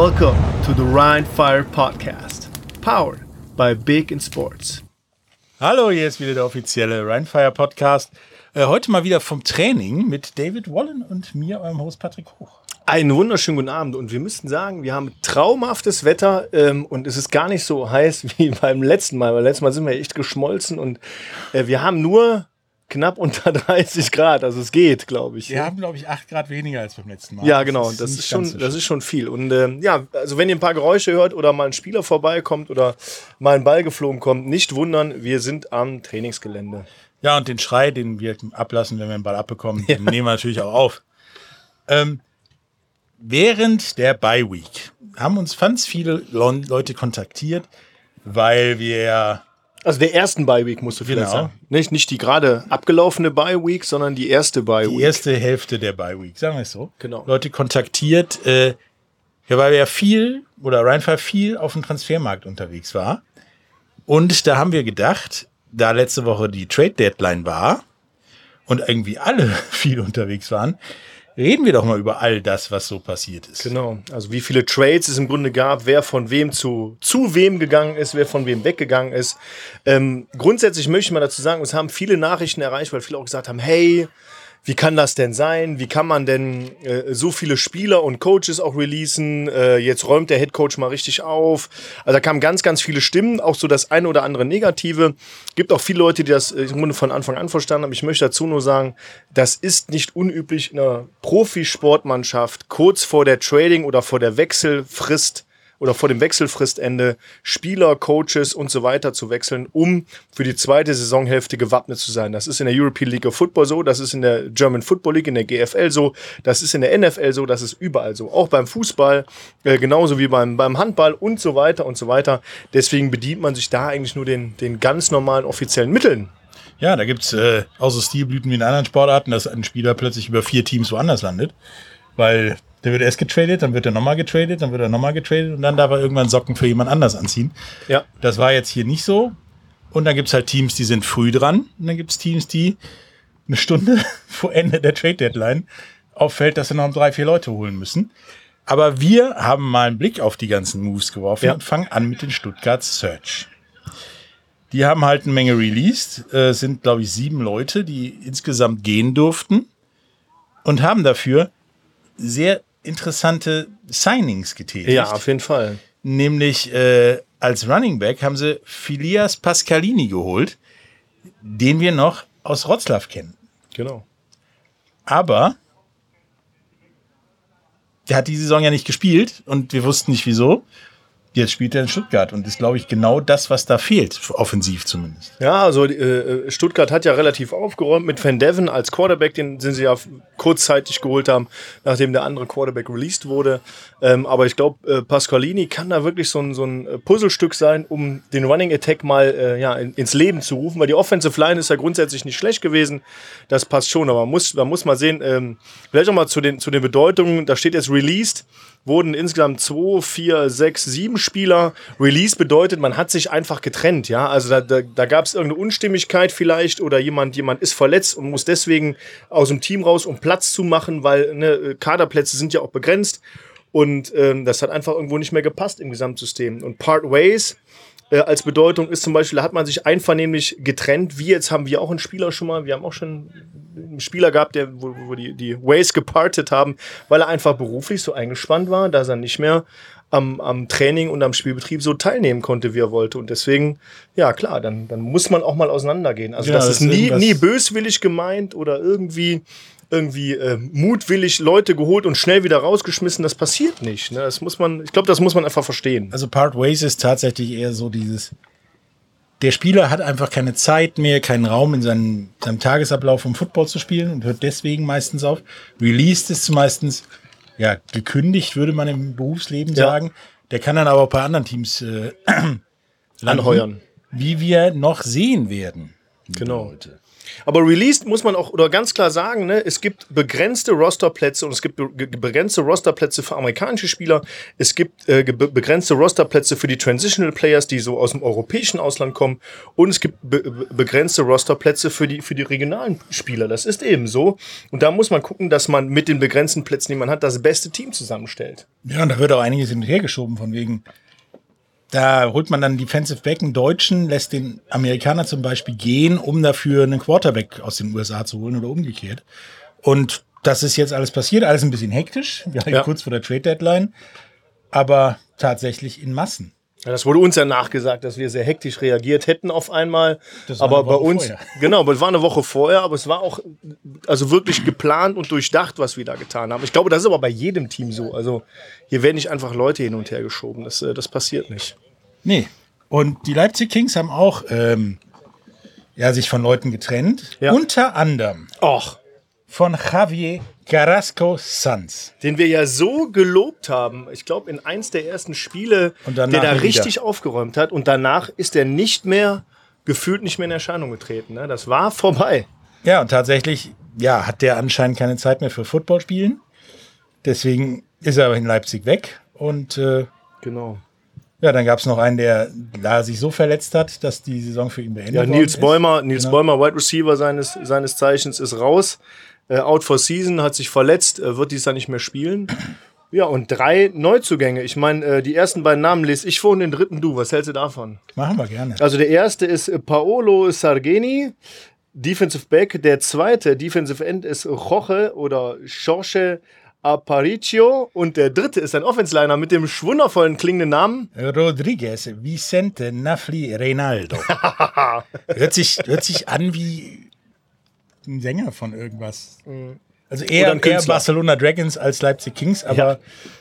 Welcome to the Rhine Fire Podcast, powered by Big in Sports. Hallo, hier ist wieder der offizielle Rheinfire Podcast. Äh, heute mal wieder vom Training mit David Wallen und mir, eurem Host Patrick Hoch. Einen wunderschönen guten Abend und wir müssten sagen, wir haben traumhaftes Wetter ähm, und es ist gar nicht so heiß wie beim letzten Mal. Weil letztes Mal sind wir echt geschmolzen und äh, wir haben nur knapp unter 30 Grad, also es geht, glaube ich. Wir haben, glaube ich, 8 Grad weniger als beim letzten Mal. Ja, genau, das, ist, nicht schon, so das ist schon viel. Und ähm, ja, also wenn ihr ein paar Geräusche hört oder mal ein Spieler vorbeikommt oder mal ein Ball geflogen kommt, nicht wundern, wir sind am Trainingsgelände. Ja, und den Schrei, den wir ablassen, wenn wir den Ball abbekommen, den nehmen wir natürlich auch auf. Ähm, während der Bye Week haben uns ganz viele Leute kontaktiert, weil wir Also der ersten Bye Week musst du vielleicht Genau. sagen. Nicht, nicht die gerade abgelaufene Bye Week, sondern die erste Bye die erste Hälfte der Bye Week, sagen wir es so, Genau. Leute kontaktiert, äh, ja, weil wir ja viel oder Rheinfire viel auf dem Transfermarkt unterwegs war. Und da haben wir gedacht, da letzte Woche die Trade Deadline war und irgendwie alle viel unterwegs waren, reden wir doch mal über all das, was so passiert ist. Genau, also wie viele Trades es im Grunde gab, wer von wem zu, zu wem gegangen ist, wer von wem weggegangen ist. Ähm, grundsätzlich möchte ich mal dazu sagen, uns haben viele Nachrichten erreicht, weil viele auch gesagt haben, hey, wie kann das denn sein? Wie kann man denn äh, so viele Spieler und Coaches auch releasen? Äh, jetzt räumt der Head Coach mal richtig auf. Also da kamen ganz, ganz viele Stimmen, auch so das eine oder andere Negative. Gibt auch viele Leute, die das äh, im Grunde von Anfang an verstanden haben. Ich möchte dazu nur sagen, das ist nicht unüblich in einer Profisportmannschaft kurz vor der Trading oder vor der Wechselfrist oder vor dem Wechselfristende Spieler, Coaches und so weiter zu wechseln, um für die zweite Saisonhälfte gewappnet zu sein. Das ist in der European League of Football so, das ist in der German Football League, in der GFL so, das ist in der NFL so, das ist überall so. Auch beim Fußball, äh, genauso wie beim, beim Handball und so weiter und so weiter. Deswegen bedient man sich da eigentlich nur den, den ganz normalen offiziellen Mitteln. Ja, da gibt's äh, so Stilblüten wie in anderen Sportarten, dass ein Spieler plötzlich über vier Teams woanders landet. Weil der wird erst getradet, dann wird er nochmal getradet, dann wird er nochmal getradet und dann darf er irgendwann Socken für jemand anders anziehen. Ja. Das war jetzt hier nicht so. Und dann gibt's halt Teams, die sind früh dran. Und dann gibt's Teams, die eine Stunde vor Ende der Trade Deadline auffällt, dass sie noch drei, vier Leute holen müssen. Aber wir haben mal einen Blick auf die ganzen Moves geworfen Ja. und fangen an mit den Stuttgart Search. Die haben halt eine Menge released. Äh, Es sind, glaube ich, sieben Leute, die insgesamt gehen durften und haben dafür sehr interessante Signings getätigt. Ja, auf jeden Fall. Nämlich äh, als Running Back haben sie Filias Pascalini geholt, den wir noch aus Wroclaw kennen. Genau. Aber der hat die Saison ja nicht gespielt und wir wussten nicht wieso. Jetzt spielt er in Stuttgart und ist, glaube ich, genau das, was da fehlt, offensiv zumindest. Ja, also äh, Stuttgart hat ja relativ aufgeräumt mit Van Devon als Quarterback, den sind sie ja kurzzeitig geholt haben, nachdem der andere Quarterback released wurde. Ähm, aber ich glaube, äh, Pasqualini kann da wirklich so ein, so ein äh, Puzzlestück sein, um den Running Attack mal äh, ja, in, ins Leben zu rufen, weil die Offensive Line ist ja grundsätzlich nicht schlecht gewesen. Das passt schon, aber man muss, man muss mal sehen, ähm, vielleicht auch mal zu den, zu den Bedeutungen, da steht jetzt released wurden insgesamt zwei, vier, sechs, sieben Spieler. Release bedeutet, man hat sich einfach getrennt, ja. Also da, da, da gab es irgendeine Unstimmigkeit vielleicht oder jemand, jemand ist verletzt und muss deswegen aus dem Team raus, um Platz zu machen, weil ne, Kaderplätze sind ja auch begrenzt. Und ähm, das hat einfach irgendwo nicht mehr gepasst im Gesamtsystem. Und Part Ways äh, als Bedeutung ist zum Beispiel, da hat man sich einvernehmlich getrennt. Wie jetzt haben wir auch einen Spieler schon mal, wir haben auch schon einen Spieler gehabt, der, wo, wo die, die Ways gepartet haben, weil er einfach beruflich so eingespannt war, dass er nicht mehr am, am Training und am Spielbetrieb so teilnehmen konnte, wie er wollte. Und deswegen, ja klar, dann, dann muss man auch mal auseinandergehen. Also Ja, das, das ist nie, nie böswillig gemeint oder irgendwie irgendwie äh, mutwillig Leute geholt und schnell wieder rausgeschmissen, das passiert nicht. Ne? Das muss man, ich glaube, das muss man einfach verstehen. Also Part Ways ist tatsächlich eher so dieses, der Spieler hat einfach keine Zeit mehr, keinen Raum in seinem, seinem Tagesablauf, um Football zu spielen und hört deswegen meistens auf. Released ist meistens, ja, gekündigt, würde man im Berufsleben Ja. sagen. Der kann dann aber auch bei anderen Teams äh, landen, Anheuern. Wie wir noch sehen werden. Genau. Leute. Aber released muss man auch oder ganz klar sagen, ne, es gibt begrenzte Rosterplätze und es gibt be begrenzte Rosterplätze für amerikanische Spieler. Es gibt äh, be begrenzte Rosterplätze für die Transitional Players, die so aus dem europäischen Ausland kommen. Und es gibt be begrenzte Rosterplätze für die, für die regionalen Spieler. Das ist eben so. Und da muss man gucken, dass man mit den begrenzten Plätzen, die man hat, das beste Team zusammenstellt. Ja, und da wird auch einiges hin und her geschoben, von wegen, da holt man dann Defensive Back, einen Deutschen, lässt den Amerikaner zum Beispiel gehen, um dafür einen Quarterback aus den USA zu holen oder umgekehrt. Und das ist jetzt alles passiert, alles ein bisschen hektisch, wir ja. kurz vor der Trade Deadline, aber tatsächlich in Massen. Ja, das wurde uns ja nachgesagt, dass wir sehr hektisch reagiert hätten auf einmal. aber bei uns, vorher. genau, aber es war eine Woche vorher, aber es war auch also wirklich geplant und durchdacht, was wir da getan haben. Ich glaube, das ist aber bei jedem Team so. Also hier werden nicht einfach Leute hin und her geschoben. Das, äh, das passiert nicht. Nee. Und die Leipzig Kings haben auch ähm, ja, sich von Leuten getrennt. Ja. Unter anderem. Och von Javier Carrasco Sanz. Den wir ja so gelobt haben. Ich glaube, in eins der ersten Spiele, der da richtig wieder. aufgeräumt hat. Und danach ist er nicht mehr, gefühlt nicht mehr in Erscheinung getreten. Ne? Das war vorbei. Ja, und tatsächlich, ja, hat der anscheinend keine Zeit mehr für Football spielen. Deswegen ist er aber in Leipzig weg. Und äh, genau. Ja, dann gab es noch einen, der da sich so verletzt hat, dass die Saison für ihn beendet ja, Nils Bäumer, Nils genau. Bäumer, Wide Receiver seines, seines Zeichens, ist raus äh, out for season, hat sich verletzt, äh, wird dies Jahr nicht mehr spielen. Ja, und drei Neuzugänge. Ich meine, äh, die ersten beiden Namen lese ich vor und den dritten du. Was hältst du davon? Machen wir gerne. Also der erste ist äh, Paolo Sargeni, Defensive Back. Der zweite Defensive End ist Jorge oder Jorge Aparicio. Und der dritte ist ein Offensliner mit dem wundervollen klingenden Namen. Rodriguez Vicente Nafli Reinaldo. hört, sich, hört sich an wie ein Sänger von irgendwas. Mhm. Also eher, eher Barcelona Dragons als Leipzig Kings, aber ja.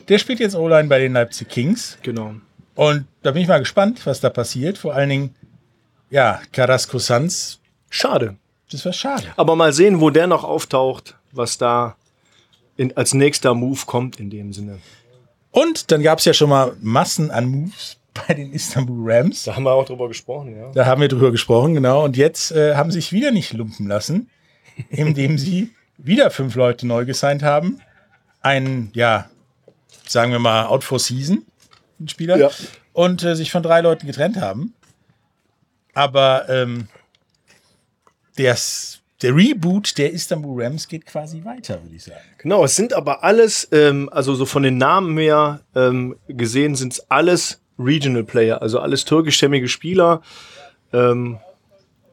der spielt jetzt O-Line bei den Leipzig Kings. Genau. Und da bin ich mal gespannt, was da passiert. Vor allen Dingen, ja, Carrasco Sanz. Schade. Das war schade. Aber mal sehen, wo der noch auftaucht, was da in, als nächster Move kommt in dem Sinne. Und dann gab es ja schon mal Massen an Moves bei den Istanbul Rams. Da haben wir auch drüber gesprochen, ja. Da haben wir drüber gesprochen, genau. Und jetzt äh, haben sich wieder nicht lumpen lassen indem sie wieder fünf Leute neu gesigned haben. Ein, ja, sagen wir mal, Out for Season, ein Spieler. Ja. Und äh, sich von drei Leuten getrennt haben. Aber ähm, das, der Reboot der Istanbul Rams geht quasi weiter, würde ich sagen. Genau, es sind aber alles, ähm, also so von den Namen her ähm, gesehen, sind es alles Regional Player, also alles türkischstämmige Spieler. Ähm,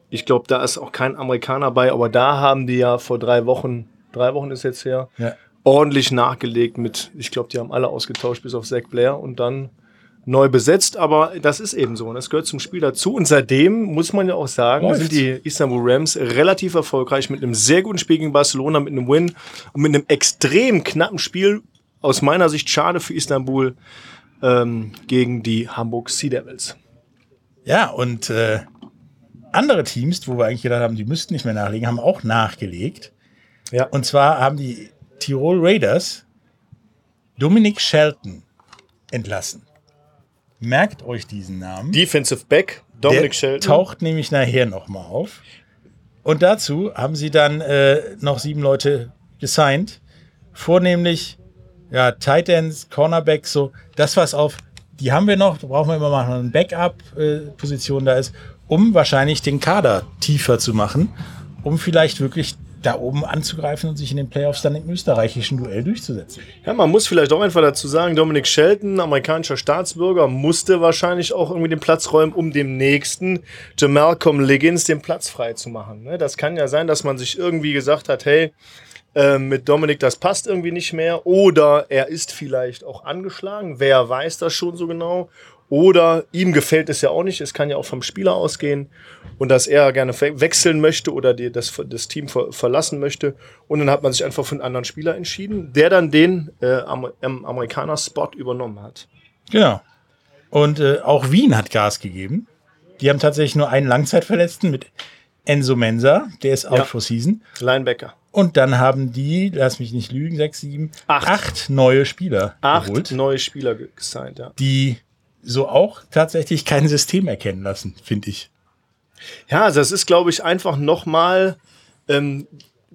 ich glaube, da ist auch kein Amerikaner bei, aber da haben die ja vor drei Wochen, drei Wochen ist jetzt her, ja. ordentlich nachgelegt mit, ich glaube, die haben alle ausgetauscht bis auf Zach Blair und dann neu besetzt, aber das ist eben so und das gehört zum Spiel dazu und seitdem muss man ja auch sagen, Läuft. sind die Istanbul Rams relativ erfolgreich mit einem sehr guten Spiel gegen Barcelona, mit einem Win und mit einem extrem knappen Spiel, aus meiner Sicht schade für Istanbul, ähm, gegen die Hamburg Sea Devils. Ja, und äh, andere Teams, wo wir eigentlich gedacht haben, die müssten nicht mehr nachlegen, haben auch nachgelegt. Ja. Und zwar haben die Tirol Raiders Dominic Shelton entlassen. Merkt euch diesen Namen. Defensive Back, Dominic Der Shelton. Taucht nämlich nachher nochmal auf. Und dazu haben sie dann äh, noch sieben Leute gesigned. Vornehmlich ja, Tight Ends, Cornerbacks, so das, was auf, die haben wir noch, da brauchen wir immer mal eine Backup-Position äh, da ist um wahrscheinlich den Kader tiefer zu machen, um vielleicht wirklich da oben anzugreifen und sich in den Playoffs dann im österreichischen Duell durchzusetzen. Ja, man muss vielleicht auch einfach dazu sagen, Dominik Shelton, amerikanischer Staatsbürger, musste wahrscheinlich auch irgendwie den Platz räumen, um dem nächsten Jamalcom Liggins den Platz frei zu machen. Ne? Das kann ja sein, dass man sich irgendwie gesagt hat, hey, ähm, mit Dominik, das passt irgendwie nicht mehr. Oder er ist vielleicht auch angeschlagen. Wer weiß das schon so genau? Oder ihm gefällt es ja auch nicht, es kann ja auch vom Spieler ausgehen und dass er gerne wechseln möchte oder die, das, das Team ver verlassen möchte. Und dann hat man sich einfach für einen anderen Spieler entschieden, der dann den äh, Am Amerikaner-Spot übernommen hat. Genau. Und äh, auch Wien hat Gas gegeben. Die haben tatsächlich nur einen Langzeitverletzten mit Enzo Mensa, der ist out ja. for season. Linebacker. Und dann haben die, lass mich nicht lügen, sechs, sieben, acht, acht neue Spieler acht geholt. neue Spieler gesigned, ja. Die so auch tatsächlich kein System erkennen lassen, finde ich. Ja, also das ist, glaube ich, einfach nochmal. Ähm,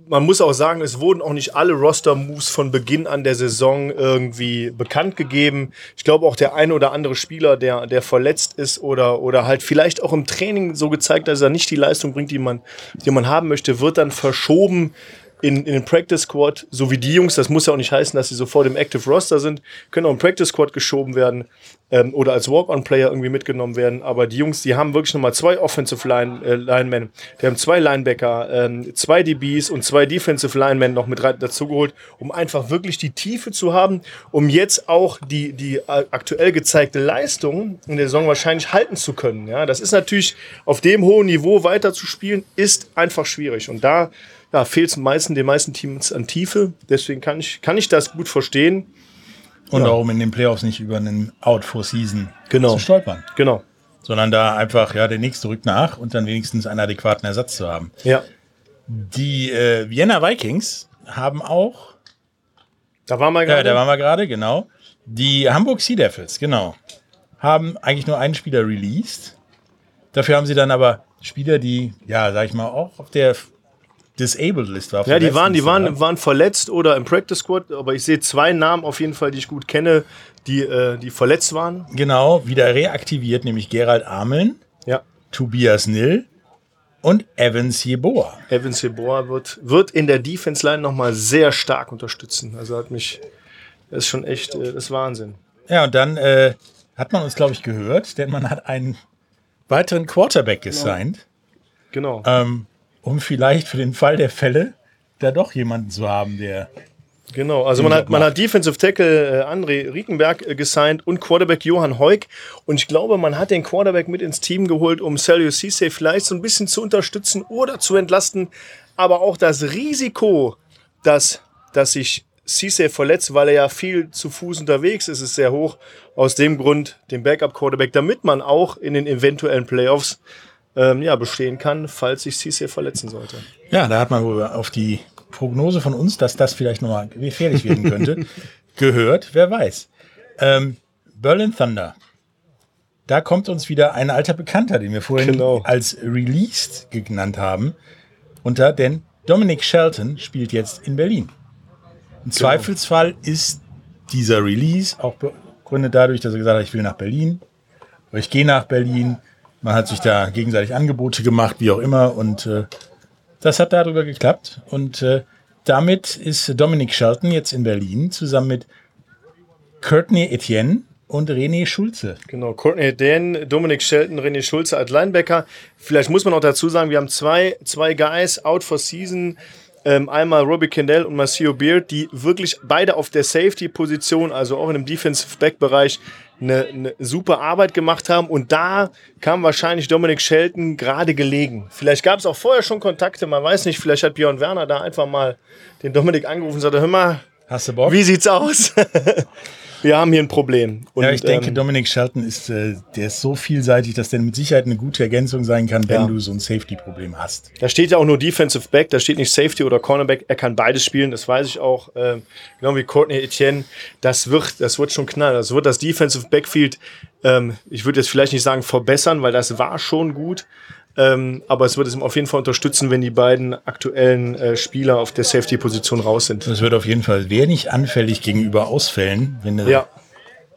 man muss auch sagen, es wurden auch nicht alle Roster-Moves von Beginn an der Saison irgendwie bekannt gegeben. Ich glaube auch der eine oder andere Spieler, der, der verletzt ist oder, oder halt vielleicht auch im Training so gezeigt, dass er nicht die Leistung bringt, die man, die man haben möchte, wird dann verschoben in, in den Practice Squad, so wie die Jungs, das muss ja auch nicht heißen, dass sie sofort im Active Roster sind, können auch im Practice Squad geschoben werden ähm, oder als Walk-on-Player irgendwie mitgenommen werden. Aber die Jungs, die haben wirklich nochmal zwei Offensive Line, äh, Linemen, die haben zwei Linebacker, ähm, zwei DBs und zwei Defensive Linemen noch mit dazugeholt, um einfach wirklich die Tiefe zu haben, um jetzt auch die, die aktuell gezeigte Leistung in der Saison wahrscheinlich halten zu können. Ja, das ist natürlich auf dem hohen Niveau weiter zu spielen, ist einfach schwierig. Und da ja, fehlt es meisten, den meisten Teams an Tiefe. Deswegen kann ich, kann ich das gut verstehen. Und ja. auch um in den Playoffs nicht über einen Out for Season genau. zu stolpern. Genau. Sondern da einfach, ja, der nächste rückt nach und dann wenigstens einen adäquaten Ersatz zu haben. Ja. Die äh, Vienna Vikings haben auch. Da waren wir gerade. Ja, da waren wir gerade, genau. Die Hamburg Sea Devils, genau. Haben eigentlich nur einen Spieler released. Dafür haben sie dann aber Spieler, die, ja, sag ich mal, auch auf der Disabled List war. Ja, die waren, die waren, waren verletzt oder im Practice Squad, aber ich sehe zwei Namen auf jeden Fall, die ich gut kenne, die, äh, die verletzt waren. Genau, wieder reaktiviert, nämlich Gerald Ameln, ja. Tobias Nill und Evans Jeboa. Evans Jeboa wird, wird in der Defense Line nochmal sehr stark unterstützen. Also hat mich, das ist schon echt, äh, das ist Wahnsinn. Ja, und dann äh, hat man uns, glaube ich, gehört, denn man hat einen weiteren Quarterback gesigned. Genau. Ähm, um vielleicht für den Fall der Fälle da doch jemanden zu haben, der. Genau, also man hat, man hat Defensive Tackle äh, André Riekenberg äh, gesigned und Quarterback Johann Heuk. Und ich glaube, man hat den Quarterback mit ins Team geholt, um Celio Cisse vielleicht so ein bisschen zu unterstützen oder zu entlasten. Aber auch das Risiko, dass, dass sich Cisse verletzt, weil er ja viel zu Fuß unterwegs ist, ist sehr hoch. Aus dem Grund den Backup-Quarterback, damit man auch in den eventuellen Playoffs ähm, ja, bestehen kann, falls sich Cisse verletzen sollte. Ja, da hat man wohl auf die Prognose von uns, dass das vielleicht nochmal gefährlich werden könnte, gehört. Wer weiß. Ähm, Berlin Thunder. Da kommt uns wieder ein alter Bekannter, den wir vorhin genau. als Released genannt haben, unter, denn Dominic Shelton spielt jetzt in Berlin. Im genau. Zweifelsfall ist dieser Release auch begründet dadurch, dass er gesagt hat, ich will nach Berlin, ich gehe nach Berlin, man hat sich da gegenseitig Angebote gemacht, wie auch immer. Und äh, das hat darüber geklappt. Und äh, damit ist Dominik Shelton jetzt in Berlin zusammen mit Courtney Etienne und René Schulze. Genau, Courtney Etienne, Dominik Shelton, René Schulze als Linebacker. Vielleicht muss man auch dazu sagen, wir haben zwei, zwei Guys out for season. Ähm, einmal Robbie Kendall und Marcio Beard, die wirklich beide auf der Safety-Position, also auch in dem Defensive-Back-Bereich, eine, eine super Arbeit gemacht haben. Und da kam wahrscheinlich Dominik Shelton gerade gelegen. Vielleicht gab es auch vorher schon Kontakte, man weiß nicht. Vielleicht hat Björn Werner da einfach mal den Dominik angerufen und sagte: Hör mal, Hast du Bock? Wie sieht's aus? wir haben hier ein Problem. Und, ja, ich denke, ähm, Dominic Shelton ist, äh, der ist so vielseitig, dass der mit Sicherheit eine gute Ergänzung sein kann, wenn ja. du so ein Safety-Problem hast. Da steht ja auch nur Defensive Back, da steht nicht Safety oder Cornerback. Er kann beides spielen, das weiß ich auch. Ähm, genau wie Courtney Etienne. Das wird, das wird schon knallen. Das wird das Defensive Backfield, ähm, ich würde jetzt vielleicht nicht sagen verbessern, weil das war schon gut. Ähm, aber es wird es auf jeden Fall unterstützen, wenn die beiden aktuellen äh, Spieler auf der Safety-Position raus sind. Es wird auf jeden Fall wenig anfällig gegenüber Ausfällen, wenn er ja.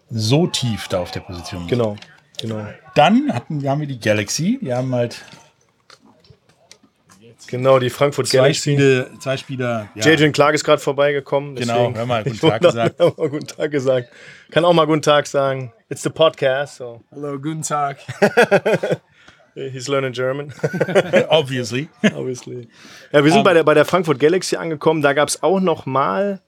so tief da auf der Position ist. Genau, genau. Dann hatten, haben wir die Galaxy. Die haben halt Genau, die Frankfurt zwei Galaxy. Spiele, zwei Spieler. Ja. JJ Clark ist gerade vorbeigekommen. Genau, hör mal, guten Tag gesagt. mal guten Tag gesagt. Kann auch mal guten Tag sagen. It's the podcast. So. Hallo, guten Tag. He's learning German. Obviously. Obviously. Ja, wir sind um, bei, der, bei der Frankfurt Galaxy angekommen. Da gab es auch noch mal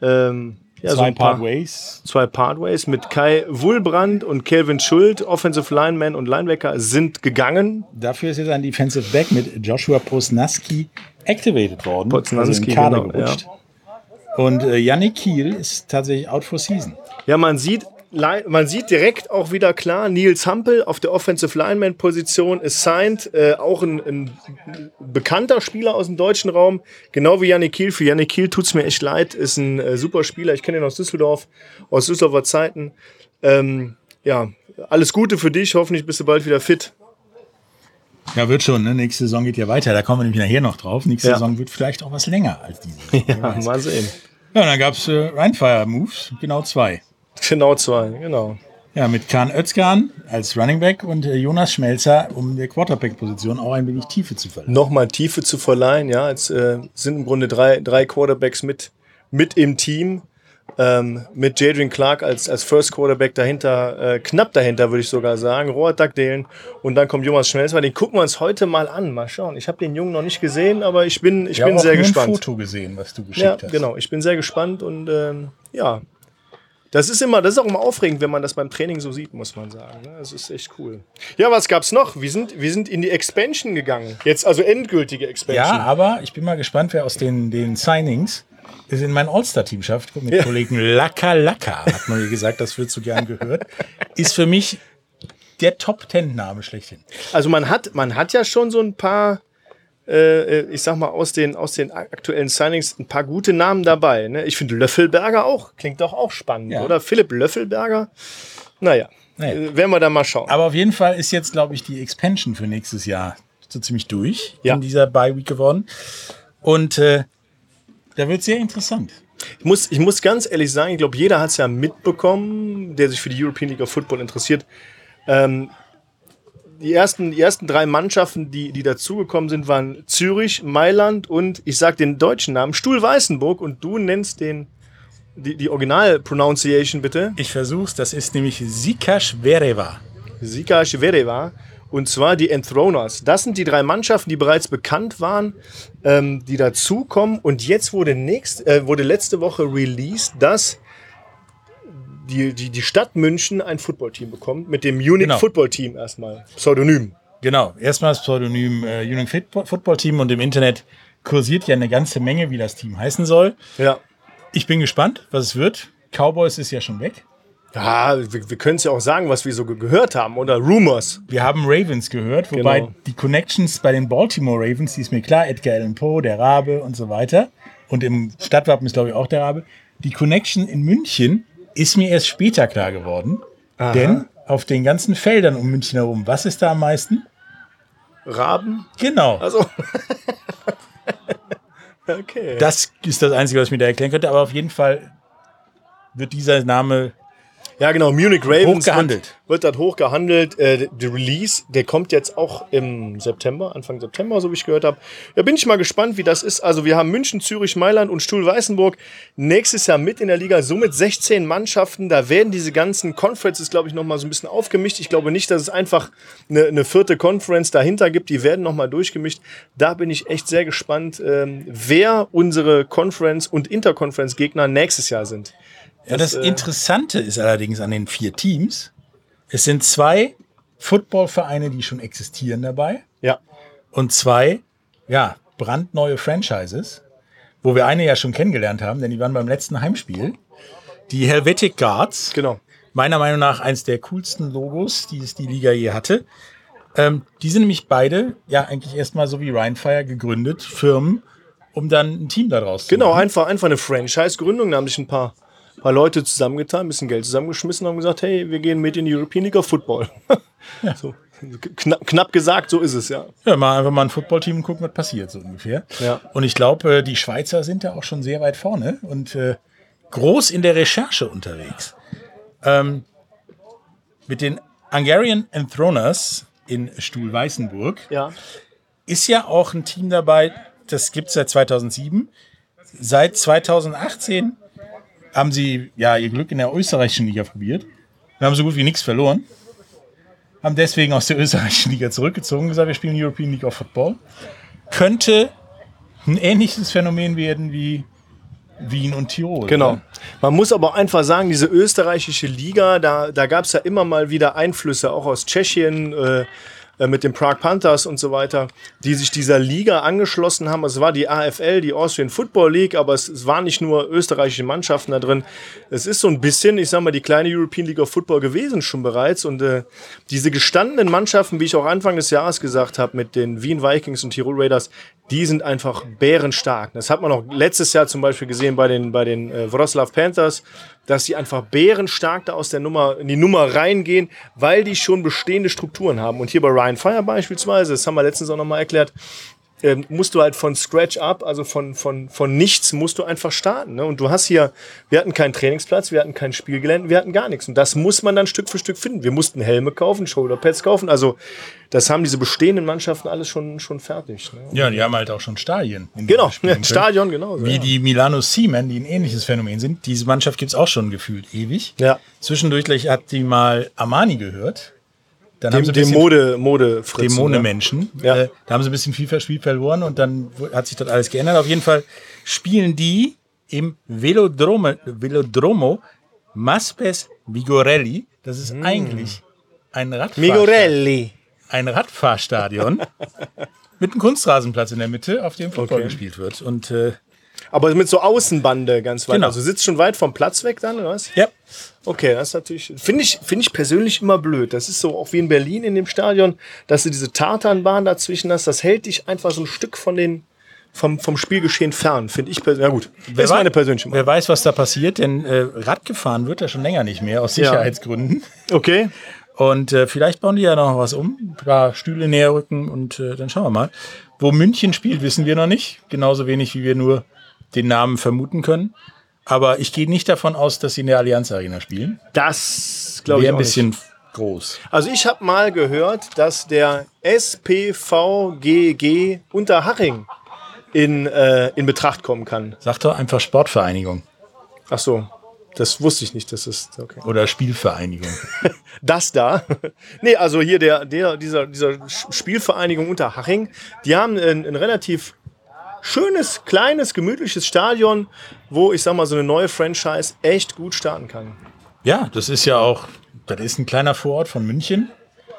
ähm, ja, zwei so Partways. Zwei Partways mit Kai Wulbrand und Kelvin Schuld, Offensive Lineman und Linebacker, sind gegangen. Dafür ist jetzt ein Defensive Back mit Joshua Posnaski activated worden. Posnaski, also Kader genau, gerutscht. Ja. Und äh, Yannick Kiel ist tatsächlich out for season. Ja, man sieht man sieht direkt auch wieder klar, Nils Hampel auf der Offensive Lineman-Position ist signed, äh, auch ein, ein, bekannter Spieler aus dem deutschen Raum, genau wie Yannick Kiel. Für Yannick Kiel tut es mir echt leid, ist ein äh, super Spieler. Ich kenne ihn aus Düsseldorf, aus Düsseldorfer Zeiten. Ähm, ja, alles Gute für dich, hoffentlich bist du bald wieder fit. Ja, wird schon. Ne? Nächste Saison geht ja weiter. Da kommen wir nämlich nachher noch drauf. Nächste Ja. Saison wird vielleicht auch was länger als diese. Saison. Ja, mal sehen. Ja, und dann gab es äh, Rheinfire-Moves, genau zwei. Genau zwei, genau. Ja, mit Kahn Özkan als Running Back und äh, Jonas Schmelzer, um der Quarterback-Position auch ein wenig Tiefe zu verleihen. Nochmal Tiefe zu verleihen, ja. Es äh, sind im Grunde drei, drei Quarterbacks mit, mit im Team. Ähm, mit Jadrian Clark als, als First Quarterback dahinter, äh, knapp dahinter würde ich sogar sagen, Robert Dagdalen und dann kommt Jonas Schmelzer. Den gucken wir uns heute mal an. Mal schauen. Ich habe den Jungen noch nicht gesehen, aber ich bin, ich Ich habe bin auch sehr gespannt. ein Foto gesehen, was du geschickt Ja, hast. genau. Ich bin sehr gespannt und ähm, ja. Das ist immer, das ist auch immer aufregend, wenn man das beim Training so sieht, muss man sagen. ne? Das ist echt cool. Ja, was gab's noch? Wir sind, wir sind in die Expansion gegangen. Jetzt also endgültige Expansion. Ja, aber ich bin mal gespannt, wer aus den, den Signings es in mein All-Star-Team schafft. Mit Kollegen Laka Laka, hat man mir gesagt, das wird so gern gehört. Ist für mich der Top-Ten-Name schlechthin. Also man hat, man hat ja schon so ein paar, äh, ich sag mal, aus den, aus den aktuellen Signings ein paar gute Namen dabei. Ne? Ich finde Löffelberger auch, klingt doch auch spannend, Ja. oder? Philipp Löffelberger. Naja, Naja. äh, werden wir da mal schauen. Aber auf jeden Fall ist jetzt, glaube ich, die Expansion für nächstes Jahr so ziemlich durch Ja. in dieser Bye-Week geworden. Und äh, da wird sehr interessant. Ich muss, ich muss ganz ehrlich sagen, ich glaube, jeder hat es ja mitbekommen, der sich für die European League of Football interessiert. Ähm, die, ersten, die ersten drei Mannschaften, die, die dazugekommen sind, waren Zürich, Mailand und ich sage den deutschen Namen, Stuhl Weißenburg und du nennst den, die, die Original-Pronunciation bitte. Ich versuch's, das ist nämlich Sikash Vereva. Sika Shvereva. Und zwar die Enthroners. Das sind die drei Mannschaften, die bereits bekannt waren, ähm, die dazukommen. Und jetzt wurde, nächst, äh, wurde letzte Woche released, dass die, die, die Stadt München ein Footballteam bekommt. Mit dem Unique Genau. Football Team erstmal. Pseudonym. Genau, erstmal das Pseudonym äh, Union Fit Football Team und im Internet kursiert ja eine ganze Menge, wie das Team heißen soll. Ja. Ich bin gespannt, was es wird. Cowboys ist ja schon weg. Ja, wir, wir können es ja auch sagen, was wir so ge- gehört haben. Oder Rumors. Wir haben Ravens gehört, wobei Genau. die Connections bei den Baltimore Ravens, die ist mir klar, Edgar Allan Poe, der Rabe und so weiter. Und im Stadtwappen ist, glaube ich, auch der Rabe. Die Connection in München ist mir erst später klar geworden. Denn auf den ganzen Feldern um München herum, was ist da am meisten? Raben? Genau. Also. okay. Das ist das Einzige, was ich mir da erklären könnte. Aber auf jeden Fall wird dieser Name Ja, genau, Munich Ravens Hochgehandelt. Wird, wird dort hochgehandelt. Äh, der Release, der kommt jetzt auch im September, Anfang September, so wie ich gehört habe. Da bin ich mal gespannt, wie das ist. Also wir haben München, Zürich, Mailand und Stuhl-Weißenburg nächstes Jahr mit in der Liga, somit 16 Mannschaften. Da werden diese ganzen Conferences, glaube ich, nochmal so ein bisschen aufgemischt. Ich glaube nicht, dass es einfach eine, eine vierte Conference dahinter gibt. Die werden nochmal durchgemischt. Da bin ich echt sehr gespannt, ähm, wer unsere Conference- und Interconference-Gegner nächstes Jahr sind. Ja, das äh, Interessante ist allerdings an den vier Teams, es sind zwei Footballvereine, die schon existieren dabei Ja, und zwei, ja, brandneue Franchises, wo wir eine ja schon kennengelernt haben, denn die waren beim letzten Heimspiel. Die Helvetic Guards, genau. meiner Meinung nach eins der coolsten Logos, die es die Liga je hatte. Ähm, die sind nämlich beide, ja, eigentlich erstmal so wie Rheinfire gegründet, Firmen, um dann ein Team daraus Genau, zu machen. einfach, einfach eine Franchise-Gründung. Da haben sich ein paar, Leute zusammengetan, ein bisschen Geld zusammengeschmissen und haben gesagt, hey, wir gehen mit in die European League of Football. so, knapp, knapp gesagt, so ist es, ja. Ja, mal einfach mal ein Footballteam gucken, was passiert, so ungefähr. Ja. Und ich glaube, äh, die Schweizer sind da auch schon sehr weit vorne und äh, groß in der Recherche unterwegs. Ähm, mit den Hungarian Enthroners in Stuhl-Weißenburg Ja. ist ja auch ein Team dabei, das gibt es seit 2007. Seit 2018 haben sie ja ihr Glück in der österreichischen Liga probiert. Wir haben so gut wie nichts verloren. Haben deswegen aus der österreichischen Liga zurückgezogen, gesagt, wir spielen European League of Football. Könnte ein ähnliches Phänomen werden wie Wien und Tirol. Genau. Man muss aber einfach sagen, diese österreichische Liga, da, da gab es ja immer mal wieder Einflüsse, auch aus Tschechien, äh, äh, mit den Prague Panthers und so weiter, die sich dieser Liga angeschlossen haben. Es war die AFL, die Austrian Football League, aber es, es waren nicht nur österreichische Mannschaften da drin. Es ist so ein bisschen, ich sag mal, die kleine European League of Football gewesen schon bereits. Und äh, diese gestandenen Mannschaften, wie ich auch Anfang des Jahres gesagt habe, mit den Wien Vikings und Tirol Raiders, die sind einfach bärenstark. Das hat man auch letztes Jahr zum Beispiel gesehen bei den, bei den äh, Wroclaw Panthers, dass sie einfach bärenstark da aus der Nummer, in die Nummer reingehen, weil die schon bestehende Strukturen haben. Und hier bei Ryan Fire beispielsweise, das haben wir letztens auch nochmal erklärt, ähm, musst du halt von Scratch up, also von, von, von nichts, musst du einfach starten. Ne? Und du hast hier, wir hatten keinen Trainingsplatz, wir hatten kein Spielgelände, wir hatten gar nichts. Und das muss man dann Stück für Stück finden. Wir mussten Helme kaufen, Shoulderpads kaufen. Also das haben diese bestehenden Mannschaften alles schon, schon fertig. Ne? Ja, die haben halt auch schon Stadien. Genau. Stadion, genau. Wie ja. die Milano Seamen, die ein ähnliches Phänomen sind. Diese Mannschaft gibt es auch schon gefühlt ewig. Ja. Zwischendurch hat die mal Armani gehört. Dann Dem, sie ein dem Mode, Mode Dämonenmenschen. Ja. Äh, da haben sie ein bisschen viel Spiel verloren und dann hat sich das alles geändert. Auf jeden Fall spielen die im Velodromo, Velodromo Maspes Vigorelli. Das ist eigentlich ein Radfahrstadion. Migorelli. Ein Radfahrstadion mit einem Kunstrasenplatz in der Mitte, auf dem Football Okay. gespielt wird. Und äh, Aber mit so Außenbande ganz weit. Genau. Also sitzt schon weit vom Platz weg dann, oder was? ja, Okay, das ist natürlich, finde ich, finde ich persönlich immer blöd. Das ist so auch wie in Berlin in dem Stadion, dass du diese Tartanbahn dazwischen hast. Das hält dich einfach so ein Stück von den, vom, vom Spielgeschehen fern, finde ich persönlich. Ja gut, das ist meine persönliche Meinung. Wer weiß, was da passiert, denn äh, Rad gefahren wird ja schon länger nicht mehr, aus Ja. Sicherheitsgründen. Okay. Und äh, vielleicht bauen die ja noch was um, ein paar Stühle näher rücken und äh, dann schauen wir mal. Wo München spielt, wissen wir noch nicht. Genauso wenig, wie wir nur den Namen vermuten können. Aber ich gehe nicht davon aus, dass sie in der Allianz Arena spielen. Das glaube ich Wäre ein bisschen Nicht. groß. Also ich habe mal gehört, dass der SPVGG Unterhaching in, äh, in Betracht kommen kann. Sag doch einfach Sportvereinigung Ach so, das wusste ich nicht. Das ist okay. oder Spielvereinigung. das da. nee, also hier der, der, dieser, dieser Spielvereinigung Unterhaching, die haben ein, ein relativ schönes, kleines, gemütliches Stadion, wo ich sag mal so eine neue Franchise echt gut starten kann. ja, das ist ja auch, das ist ein kleiner Vorort von München.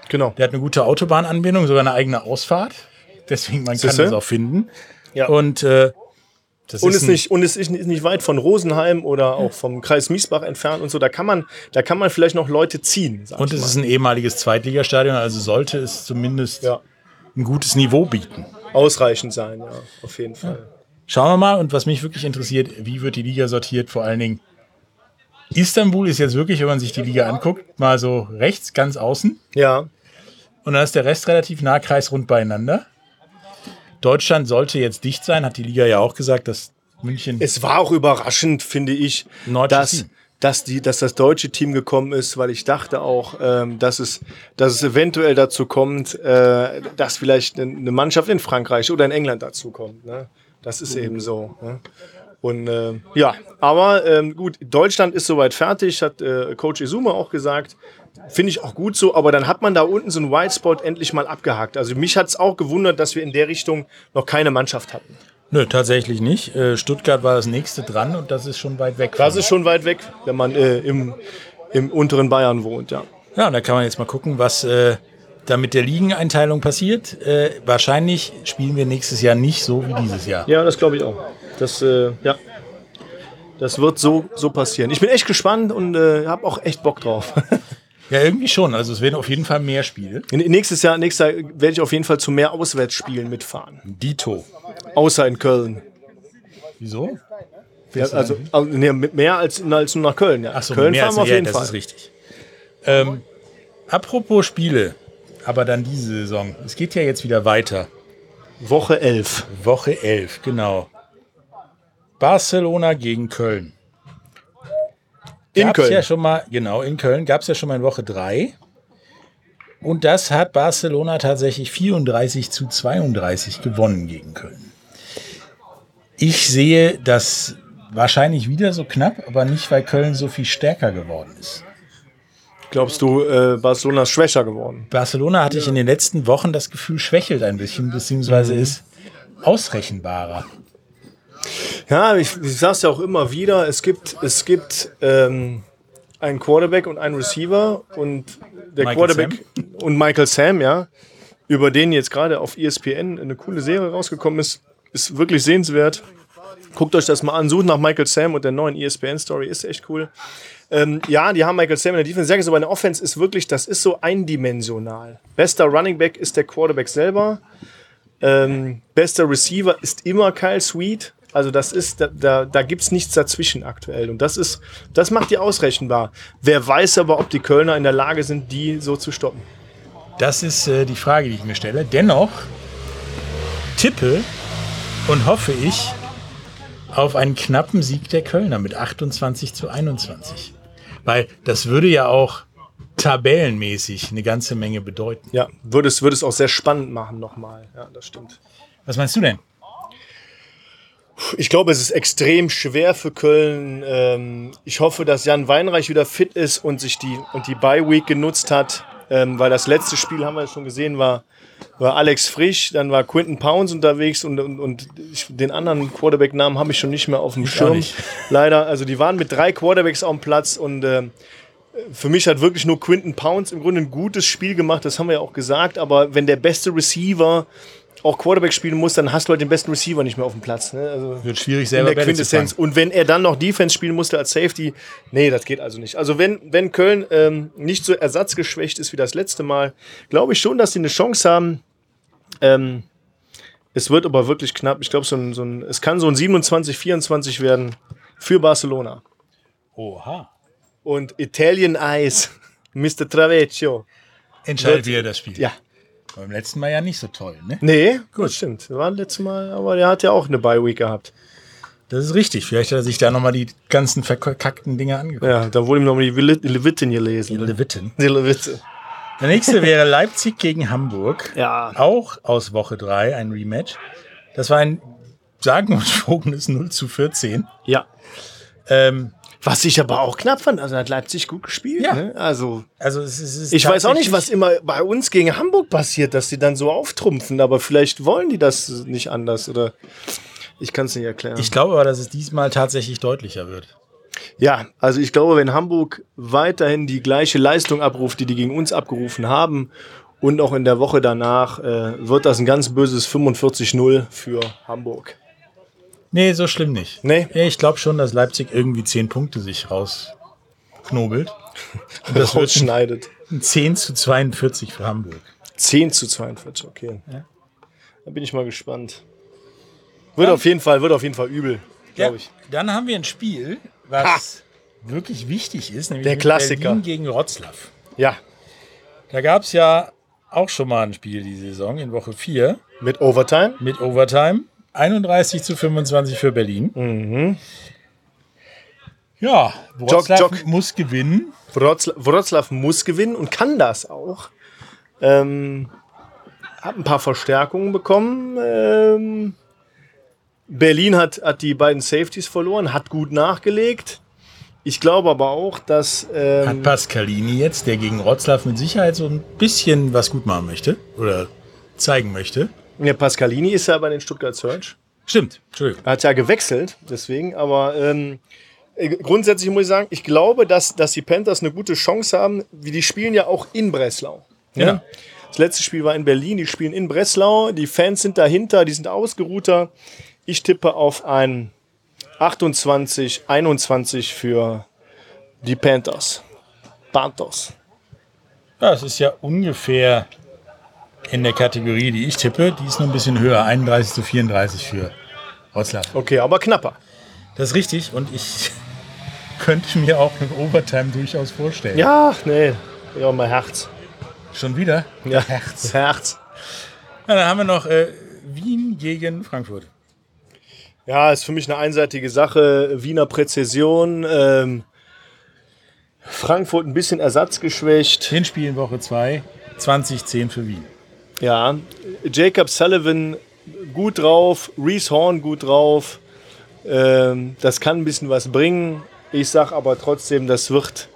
Genau. Der hat eine gute Autobahnanbindung, sogar eine eigene Ausfahrt. Deswegen, man kann Siehste? das auch finden. Ja. Und äh, das Und ist ist nicht und es ist nicht weit von Rosenheim oder auch vom Kreis Miesbach entfernt und so. Da kann man, da kann man vielleicht noch Leute ziehen. Und es mal. ist ein ehemaliges Zweitligastadion, also sollte es zumindest ja, ein gutes Niveau bieten. Ausreichend sein, ja, auf jeden Fall. Schauen wir mal. Und was mich wirklich interessiert, wie wird die Liga sortiert? Vor allen Dingen, Istanbul ist jetzt wirklich, wenn man sich die Liga anguckt, mal so rechts, ganz außen. Ja, Und dann ist der Rest relativ nah kreisrund beieinander. Deutschland sollte jetzt dicht sein, hat die Liga ja auch gesagt, dass München. es war auch überraschend, finde ich, dass. Dass, die, dass das deutsche Team gekommen ist, weil ich dachte auch, ähm, dass, es, dass es eventuell dazu kommt, äh, dass vielleicht eine Mannschaft in Frankreich oder in England dazu kommt. Ne? Das ist eben so. Ne? Und äh, ja, aber ähm, gut, Deutschland ist soweit fertig, hat äh, Coach Izuma auch gesagt. Finde ich auch gut so, aber dann hat man da unten so einen White endlich mal abgehakt. Also mich hat es auch gewundert, dass wir in der Richtung noch keine Mannschaft hatten. Nö, tatsächlich nicht. Äh, Stuttgart war das nächste dran und das ist schon weit weg. Das ist schon weit weg, wenn man äh, im, im unteren Bayern wohnt, ja. Ja, und da kann man jetzt mal gucken, was äh, da mit der Ligeneinteilung passiert. Äh, wahrscheinlich spielen wir nächstes Jahr nicht so wie dieses Jahr. Ja, das glaube ich auch. Das, äh, ja. Das wird so, so passieren. Ich bin echt gespannt und äh, habe auch echt Bock drauf. Ja, irgendwie schon. Also es werden auf jeden Fall mehr Spiele. nächstes Jahr, nächstes Jahr werde ich auf jeden Fall zu mehr Auswärtsspielen mitfahren. Dito. Außer in Köln. Wieso? Ja, also, also nee, mit mehr als, als nur nach Köln. Ja. Achso, Köln mehr fahren wir auf ja, jeden das Fall. ist richtig. Ähm, apropos Spiele, aber dann diese Saison. Es geht ja jetzt wieder weiter. Woche 11. Woche 11, genau. Barcelona gegen Köln. In Gab's Köln. ja schon mal, genau, in Köln gab es ja schon mal in Woche 3. Und das hat Barcelona tatsächlich 34 zu 32 gewonnen gegen Köln. Ich sehe das wahrscheinlich wieder so knapp, aber nicht, weil Köln so viel stärker geworden ist. Glaubst du, äh, Barcelona ist schwächer geworden? Barcelona hatte ich in den letzten Wochen das Gefühl, schwächelt ein bisschen, beziehungsweise ist ausrechenbarer. Ja, ich, ich sag's ja auch immer wieder, es gibt, es gibt ähm, einen Quarterback und einen Receiver und der Michael Quarterback und Michael Sam, ja, über den jetzt gerade auf ESPN eine coole Serie rausgekommen ist, ist wirklich sehenswert. Guckt euch das mal an, sucht nach Michael Sam und der neuen ESPN-Story, ist echt cool. Ähm, ja, die haben Michael Sam in der Defense. Sag ich so, der Offense ist wirklich, das ist so eindimensional. Bester Running Back ist der Quarterback selber. Ähm, bester Receiver ist immer Kyle Sweet. Also das ist, da, da, da gibt es nichts dazwischen aktuell. Und das ist, das macht die ausrechenbar. Wer weiß aber, ob die Kölner in der Lage sind, die so zu stoppen. Das ist äh, die Frage, die ich mir stelle. Dennoch tippe und hoffe ich auf einen knappen Sieg der Kölner mit 28 zu 21. Weil das würde ja auch tabellenmäßig eine ganze Menge bedeuten. Ja, würde es, würde es auch sehr spannend machen nochmal. Ja, das stimmt. Was meinst du denn? Ich glaube, es ist extrem schwer für Köln. Ähm, ich hoffe, dass Jan Weinreich wieder fit ist und sich die, und die Bye Week genutzt hat, ähm, weil das letzte Spiel, haben wir schon gesehen, war, war Alex Frisch, dann war Quinton Pounds unterwegs und, und, und ich, den anderen Quarterback-Namen habe ich schon nicht mehr auf dem Ich Schirm. Leider, also die waren mit drei Quarterbacks auf dem Platz und ähm, für mich hat wirklich nur Quinton Pounds im Grunde ein gutes Spiel gemacht, das haben wir ja auch gesagt, aber wenn der beste Receiver auch Quarterback spielen muss, dann hast du halt den besten Receiver nicht mehr auf dem Platz. Ne? Also Wird schwierig in selber der Bälle zu Quintessenz. Und wenn er dann noch Defense spielen musste als Safety, nee, das geht also nicht. Also wenn, wenn Köln ähm, nicht so ersatzgeschwächt ist wie das letzte Mal, glaube ich schon, dass sie eine Chance haben. Ähm, es wird aber wirklich knapp. Ich glaube, so ein, so ein, es kann so ein 27, 24 werden für Barcelona. Oha. Und Italian Eyes, Mr. Travecchio. Entscheidet Wird- wieder das Spiel. Ja. Beim letzten Mal ja nicht so toll, ne? Nee, gut, das stimmt. Wir waren letztes Mal, aber der hat ja auch eine Bye-Week gehabt. Das ist richtig. Vielleicht hat er sich da nochmal die ganzen verkackten Dinge angeguckt. Ja, da wurde ihm nochmal die Levit- Leviten gelesen. Levitten. Die Levite. Der nächste wäre Leipzig gegen Hamburg. Ja. Auch aus Woche 3 ein Rematch. Das war ein sagenumwogenes 0 zu 14. Ja. Ähm, Was ich aber auch knapp fand, also hat Leipzig gut gespielt. Ja. Ne? Also also es ist, es ist ich weiß auch nicht, was immer bei uns gegen Hamburg passiert, dass die dann so auftrumpfen, aber vielleicht wollen die das nicht anders oder ich kann es nicht erklären. Ich glaube aber, dass es diesmal tatsächlich deutlicher wird. ja, also ich glaube, wenn Hamburg weiterhin die gleiche Leistung abruft, die die gegen uns abgerufen haben und auch in der Woche danach, äh, wird das ein ganz böses 45-0 für Hamburg. Nee, so schlimm nicht. Nee? Ja, ich glaube schon, dass Leipzig irgendwie 10 Punkte sich rausknobelt. Und das wird Rausschneidet. ein 10 zu 42 für Hamburg. 10 zu 42, okay. Da bin ich mal gespannt. Wird auf jeden Fall, wird auf jeden Fall übel, glaube ich. Dann haben wir ein Spiel, was wirklich wichtig ist, nämlich Der Klassiker. Berlin gegen Wroclaw. Ja, Da gab es ja auch schon mal ein Spiel die Saison in Woche 4 mit Overtime. mit Overtime. 31 zu 25 für Berlin. Mhm. Ja, Wroclaw Jog. muss gewinnen. Wroclaw, Wroclaw muss gewinnen und kann das auch. Ähm, hat ein paar Verstärkungen bekommen. Ähm, Berlin hat, hat die beiden Safeties verloren, hat gut nachgelegt. Ich glaube aber auch, dass. Hat Ähm, Pascalini jetzt, der gegen Wroclaw mit Sicherheit so ein bisschen was gut machen möchte oder zeigen möchte. Der Pascalini ist ja bei den Stuttgart Search. Stimmt, Entschuldigung. Er hat ja gewechselt, deswegen, aber ähm, äh, grundsätzlich muss ich sagen, ich glaube, dass, dass die Panthers eine gute Chance haben. Wie die spielen ja auch in Breslau. ne? Genau. Das letzte Spiel war in Berlin, die spielen in Breslau, die Fans sind dahinter, die sind ausgeruhter. Ich tippe auf ein 28, 21 für die Panthers. Panthers. Ja, es ist ja ungefähr in der Kategorie, die ich tippe. Die ist nur ein bisschen höher. 31 zu 34 für Wroclaw. Okay, aber knapper. Das ist richtig und ich könnte mir auch eine Overtime durchaus vorstellen. Ja, nee, ja, mal Herz. Schon wieder? Ja, Herz. Herz. Ja, dann haben wir noch äh, Wien gegen Frankfurt. Ja, ist für mich eine einseitige Sache. Wiener Präzision. Ähm, Frankfurt ein bisschen ersatzgeschwächt. Hinspiel in Woche 2, 2010 für Wien. Ja, Jacob Sullivan gut drauf, Reese Horn gut drauf. Ähm, das kann ein bisschen was bringen. Ich sag aber trotzdem, das wird,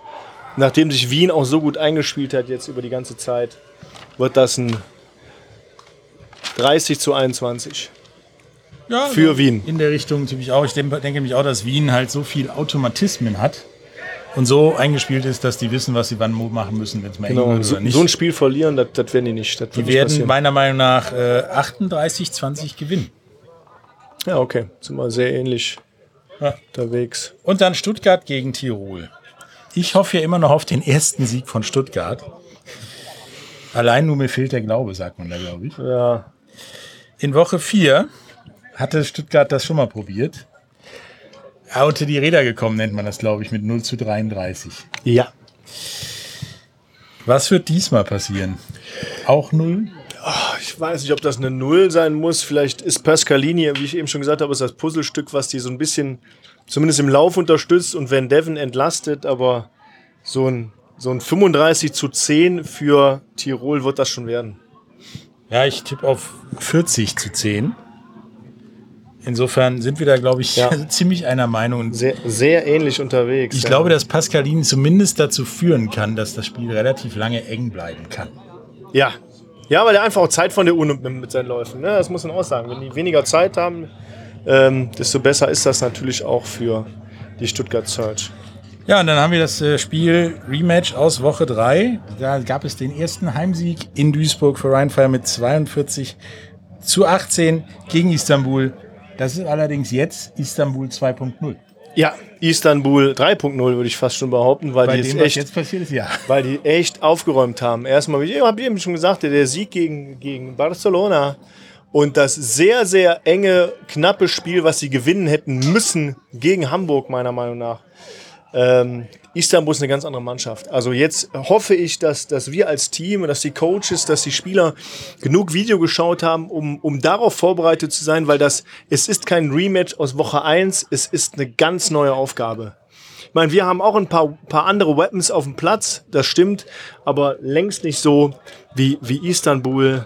nachdem sich Wien auch so gut eingespielt hat jetzt über die ganze Zeit, wird das ein 30 zu 21. Ja, Für Wien. In der Richtung tippe ich auch. Ich denke, denke nämlich auch, dass Wien halt so viel Automatismen hat und so eingespielt ist, dass die wissen, was sie wann machen müssen, wenn es mal eng Genau, wird so, oder nicht. so ein Spiel verlieren, das, das werden die nicht. Das die nicht werden passieren. meiner Meinung nach äh, 38-20 gewinnen. Ja, okay. Sind wir sehr ähnlich Ja. unterwegs. Und dann Stuttgart gegen Tirol. Ich hoffe ja immer noch auf den ersten Sieg von Stuttgart. Allein nur mir fehlt der Glaube, sagt man da, glaube ich. Ja. in Woche 4 hatte Stuttgart das schon mal probiert. Ja, unter die Räder gekommen nennt man das, glaube ich, mit 0 zu 33. Ja. Was wird diesmal passieren? Auch 0? Ich weiß nicht, ob das eine Null sein muss. Vielleicht ist Pascalini, wie ich eben schon gesagt habe, ist das Puzzlestück, was die so ein bisschen, zumindest im Lauf unterstützt und Van Devon entlastet. Aber so ein, so ein 35 zu 10 für Tirol wird das schon werden. Ja, ich tippe auf 40 zu 10. Insofern sind wir da, glaube ich, Ja. ziemlich einer Meinung. Sehr, sehr ähnlich unterwegs. ich ja. glaube, dass Pascalini zumindest dazu führen kann, dass das Spiel relativ lange eng bleiben kann. Ja. Ja, weil der einfach auch Zeit von der Uhr nimmt mit seinen Läufen. Ne? Das muss man auch sagen. Wenn die weniger Zeit haben, ähm, desto besser ist das natürlich auch für die Stuttgart Search. Ja, und dann haben wir das äh, Spiel Rematch aus Woche 3. Da gab es den ersten Heimsieg in Duisburg für Rheinfire mit 42 zu 18 gegen Istanbul. Das ist allerdings jetzt Istanbul 2.0. Ja, Istanbul 3.0 würde ich fast schon behaupten, weil Bei die dem, jetzt was echt, jetzt passiert ist, ja. weil die echt aufgeräumt haben. Erstmal, wie ich habe eben schon gesagt, der Sieg gegen, gegen Barcelona und das sehr, sehr enge, knappe Spiel, was sie gewinnen hätten müssen gegen Hamburg, meiner Meinung nach. Ähm, Istanbul ist eine ganz andere Mannschaft. Also jetzt hoffe ich, dass, dass wir als Team dass die Coaches, dass die Spieler genug Video geschaut haben, um, um darauf vorbereitet zu sein, weil das, es ist kein Rematch aus Woche 1, es ist eine ganz neue Aufgabe. Ich meine, wir haben auch ein paar, paar andere Weapons auf dem Platz, das stimmt, aber längst nicht so wie, wie Istanbul.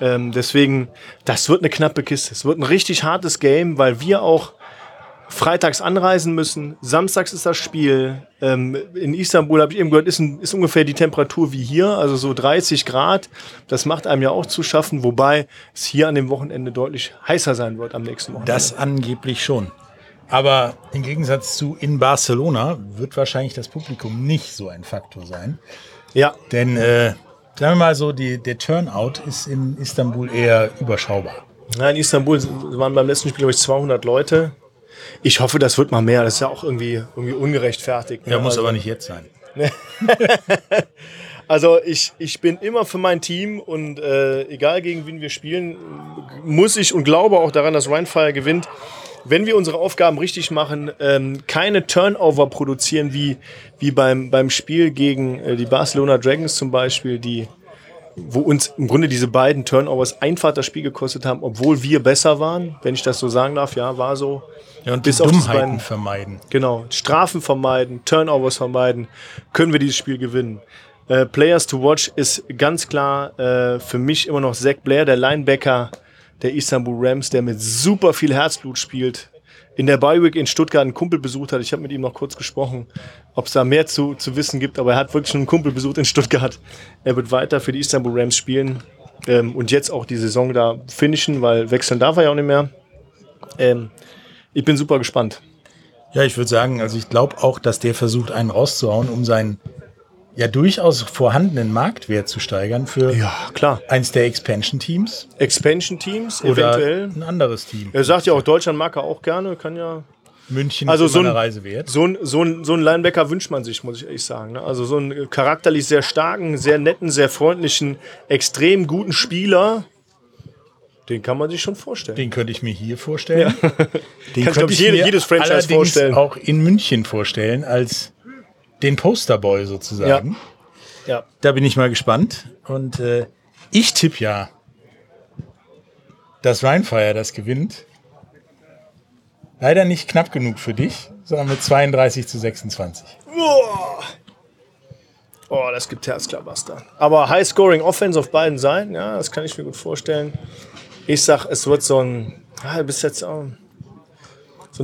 Ähm, deswegen, das wird eine knappe Kiste. Es wird ein richtig hartes Game, weil wir auch freitags anreisen müssen. Samstags ist das Spiel. Ähm, in Istanbul habe ich eben gehört, ist, ein, ist ungefähr die Temperatur wie hier, also so 30 Grad. Das macht einem ja auch zu schaffen, wobei es hier an dem Wochenende deutlich heißer sein wird am nächsten Wochenende. Das angeblich schon. Aber im Gegensatz zu in Barcelona wird wahrscheinlich das Publikum nicht so ein Faktor sein. ja, Denn, äh, sagen wir mal so, die, der Turnout ist in Istanbul eher überschaubar. Ja, in Istanbul waren beim letzten Spiel, glaube ich, 200 Leute. Ich hoffe, das wird mal mehr. Das ist ja auch irgendwie, irgendwie ungerechtfertigt. ne? Ja, muss also, aber nicht jetzt sein. Also ich, ich bin immer für mein Team und äh, egal gegen wen wir spielen, muss ich und glaube auch daran, dass Rheinfire gewinnt. Wenn wir unsere Aufgaben richtig machen, ähm, keine Turnover produzieren, wie, wie beim, beim Spiel gegen äh, die Barcelona Dragons zum Beispiel, die, wo uns im Grunde diese beiden Turnovers einfach das Spiel gekostet haben, obwohl wir besser waren, wenn ich das so sagen darf, ja, war so. Ja, und Bis die auf Dummheiten Bein. vermeiden. Genau, Strafen vermeiden, Turnovers vermeiden, können wir dieses Spiel gewinnen. Äh, Players to watch ist ganz klar äh, für mich immer noch Zach Blair, der Linebacker der Istanbul Rams, der mit super viel Herzblut spielt. In der Bi-Week in Stuttgart einen Kumpel besucht hat. Ich habe mit ihm noch kurz gesprochen, ob es da mehr zu, zu wissen gibt, aber er hat wirklich schon einen Kumpel besucht in Stuttgart. Er wird weiter für die Istanbul Rams spielen ähm, und jetzt auch die Saison da finishen, weil wechseln darf er ja auch nicht mehr. Ähm, ich bin super gespannt. Ja, ich würde sagen, also ich glaube auch, dass der versucht, einen rauszuhauen, um seinen ja durchaus vorhandenen Marktwert zu steigern für Ja, klar. eins der Expansion-Teams Expansion-Teams eventuell. ein anderes Team. Er sagt ja auch, Deutschland mag er auch gerne, kann ja. München Also ist so ein- eine Reise wert. So ein, so, ein, so ein Linebacker wünscht man sich, muss ich ehrlich sagen. Ne? Also so einen charakterlich sehr starken, sehr netten, sehr freundlichen, extrem guten Spieler, den kann man sich schon vorstellen. Den könnte ich mir hier vorstellen. Den Kann ich, könnte glaub ich, jede- jedes Franchise allerdings vorstellen. auch in München vorstellen als den Posterboy sozusagen. ja. Da bin ich mal gespannt. Und äh, ich tippe ja, dass Rheinfire das gewinnt. Leider nicht knapp genug für dich, sondern mit 32 zu 26. Oh, das gibt Herzklabaster. Aber High-Scoring Offense auf beiden Seiten, ja, das kann ich mir gut vorstellen. Ich sag, es wird so ein, ah, bis jetzt auch,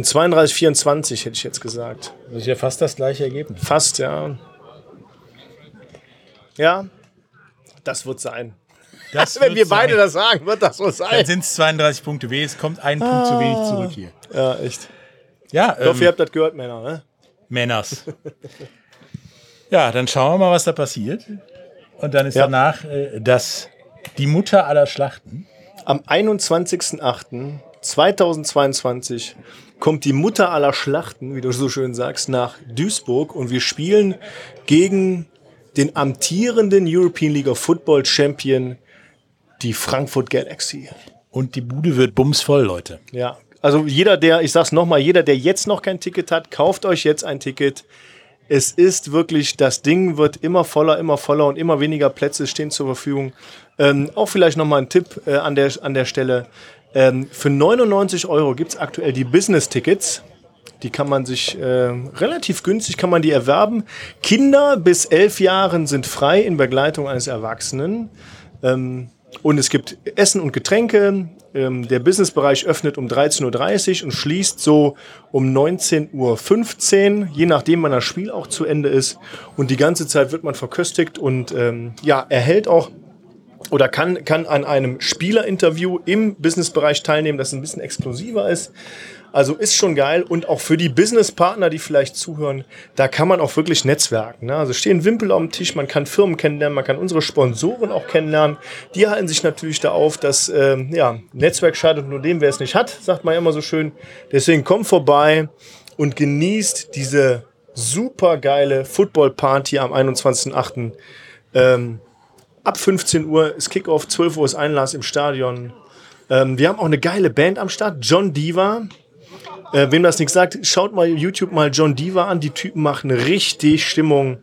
so ein 32-24 hätte ich jetzt gesagt. Das ist ja fast das gleiche Ergebnis. Fast, ja. Ja, das wird sein. Das Wenn wir beide sein. das sagen, wird das so Dann sein. sind es 32 Punkte weh. Es kommt ein Punkt zu wenig zurück hier. Ja, echt. Ja, Ich hoffe, ihr ähm, habt das gehört, Männer. Ne? Männers. ja, dann schauen wir mal, was da passiert. Und dann ist Ja. danach äh, das die Mutter aller Schlachten. Am 21.08.2022 kommt die Mutter aller Schlachten, wie du so schön sagst, nach Duisburg und wir spielen gegen den amtierenden European League of Football Champion, die Frankfurt Galaxy. Und die Bude wird bumsvoll, Leute. Ja, also jeder, der, ich sag's nochmal, jeder, der jetzt noch kein Ticket hat, kauft euch jetzt ein Ticket. Es ist wirklich, das Ding wird immer voller, immer voller und immer weniger Plätze stehen zur Verfügung. Ähm, auch vielleicht nochmal ein Tipp äh, an, der, an der Stelle. Ähm, für 99 Euro gibt's aktuell die Business-Tickets. Die kann man sich äh, relativ günstig kann man die erwerben. Kinder bis elf Jahren sind frei in Begleitung eines Erwachsenen. Ähm, und es gibt Essen und Getränke. Ähm, der Businessbereich öffnet um 13.30 Uhr und schließt so um 19.15 Uhr, je nachdem, wann das Spiel auch zu Ende ist. Und die ganze Zeit wird man verköstigt und ähm, ja, erhält auch oder kann, kann an einem Spielerinterview im Businessbereich teilnehmen, das ein bisschen exklusiver ist. Also ist schon geil und auch für die Businesspartner, die vielleicht zuhören, da kann man auch wirklich netzwerken. Ne? Also stehen Wimpel am Tisch, man kann Firmen kennenlernen, man kann unsere Sponsoren auch kennenlernen. Die halten sich natürlich da auf, dass äh, ja, Netzwerk schadet nur dem, wer es nicht hat, sagt man ja immer so schön. Deswegen kommt vorbei und genießt diese super geile Football-Party am 21.08. Ähm, ab 15 Uhr ist Kickoff, 12 Uhr ist Einlass im Stadion. Ähm, wir haben auch eine geile Band am Start, John Diva. Äh, wem das nichts sagt, schaut mal YouTube mal John Diva an. Die Typen machen richtig Stimmung.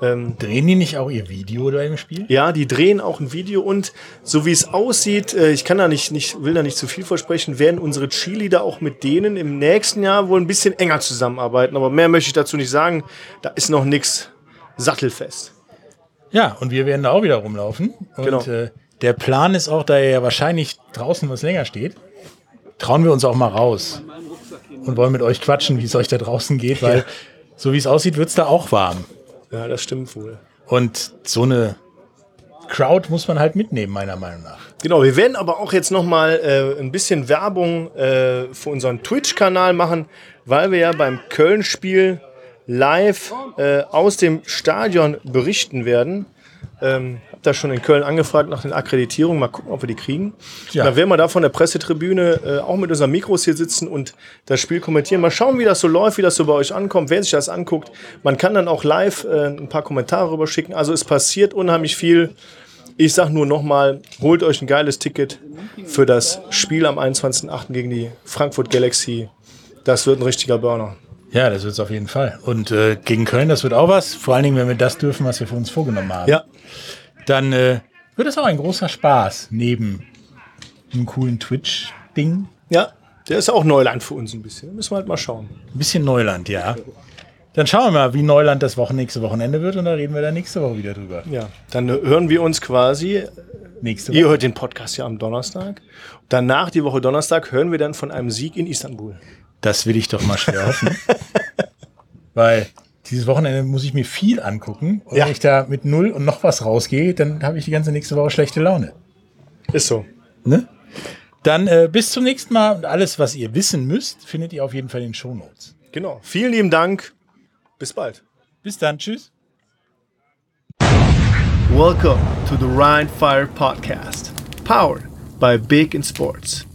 Ähm, drehen die nicht auch ihr Video oder im Spiel? Ja, die drehen auch ein Video und so wie es aussieht, äh, ich kann da nicht, nicht, will da nicht zu viel versprechen, werden unsere Cheerleader auch mit denen im nächsten Jahr wohl ein bisschen enger zusammenarbeiten. Aber mehr möchte ich dazu nicht sagen. Da ist noch nichts sattelfest. Ja, und wir werden da auch wieder rumlaufen. Und genau. äh, der Plan ist auch, da er ja wahrscheinlich draußen was länger steht, trauen wir uns auch mal raus und wollen mit euch quatschen, wie es euch da draußen geht, weil ja. so wie es aussieht, wird es da auch warm. Ja, das stimmt wohl. Und so eine Crowd muss man halt mitnehmen, meiner Meinung nach. Genau, wir werden aber auch jetzt nochmal äh, ein bisschen Werbung äh, für unseren Twitch-Kanal machen, weil wir ja beim Köln-Spiel live äh, aus dem Stadion berichten werden. Ähm, hab da schon in Köln angefragt nach den Akkreditierungen. Mal gucken, ob wir die kriegen. Ja. Dann werden wir da von der Pressetribüne äh, auch mit unseren Mikros hier sitzen und das Spiel kommentieren. Mal schauen, wie das so läuft, wie das so bei euch ankommt, wer sich das anguckt. Man kann dann auch live äh, ein paar Kommentare rüberschicken. Also es passiert unheimlich viel. Ich sag nur nochmal, holt euch ein geiles Ticket für das Spiel am 21.08. gegen die Frankfurt Galaxy. Das wird ein richtiger Burner. Ja, das wird es auf jeden Fall. Und äh, gegen Köln, das wird auch was. Vor allen Dingen, wenn wir das dürfen, was wir für uns vorgenommen haben. Ja. Dann äh, wird es auch ein großer Spaß neben einem coolen Twitch-Ding. Ja, der ist auch Neuland für uns ein bisschen. Müssen wir halt mal schauen. Ein bisschen Neuland, ja. Dann schauen wir mal, wie Neuland das Wochen nächste Wochenende wird und da reden wir dann nächste Woche wieder drüber. Ja, dann hören wir uns quasi. Nächste Woche. Ihr hört den Podcast ja am Donnerstag. Danach, die Woche Donnerstag, hören wir dann von einem Sieg in Istanbul. Das will ich doch mal schwer hoffen. Weil dieses Wochenende muss ich mir viel angucken. Und ja. wenn ich da mit null und noch was rausgehe, dann habe ich die ganze nächste Woche schlechte Laune. Ist so. Ne? Dann äh, bis zum nächsten Mal. Und alles, was ihr wissen müsst, findet ihr auf jeden Fall in den Shownotes. Genau. Vielen lieben Dank. Bis bald. Bis dann. Tschüss. Welcome to the Rhine Fire Podcast, powered by Big in Sports.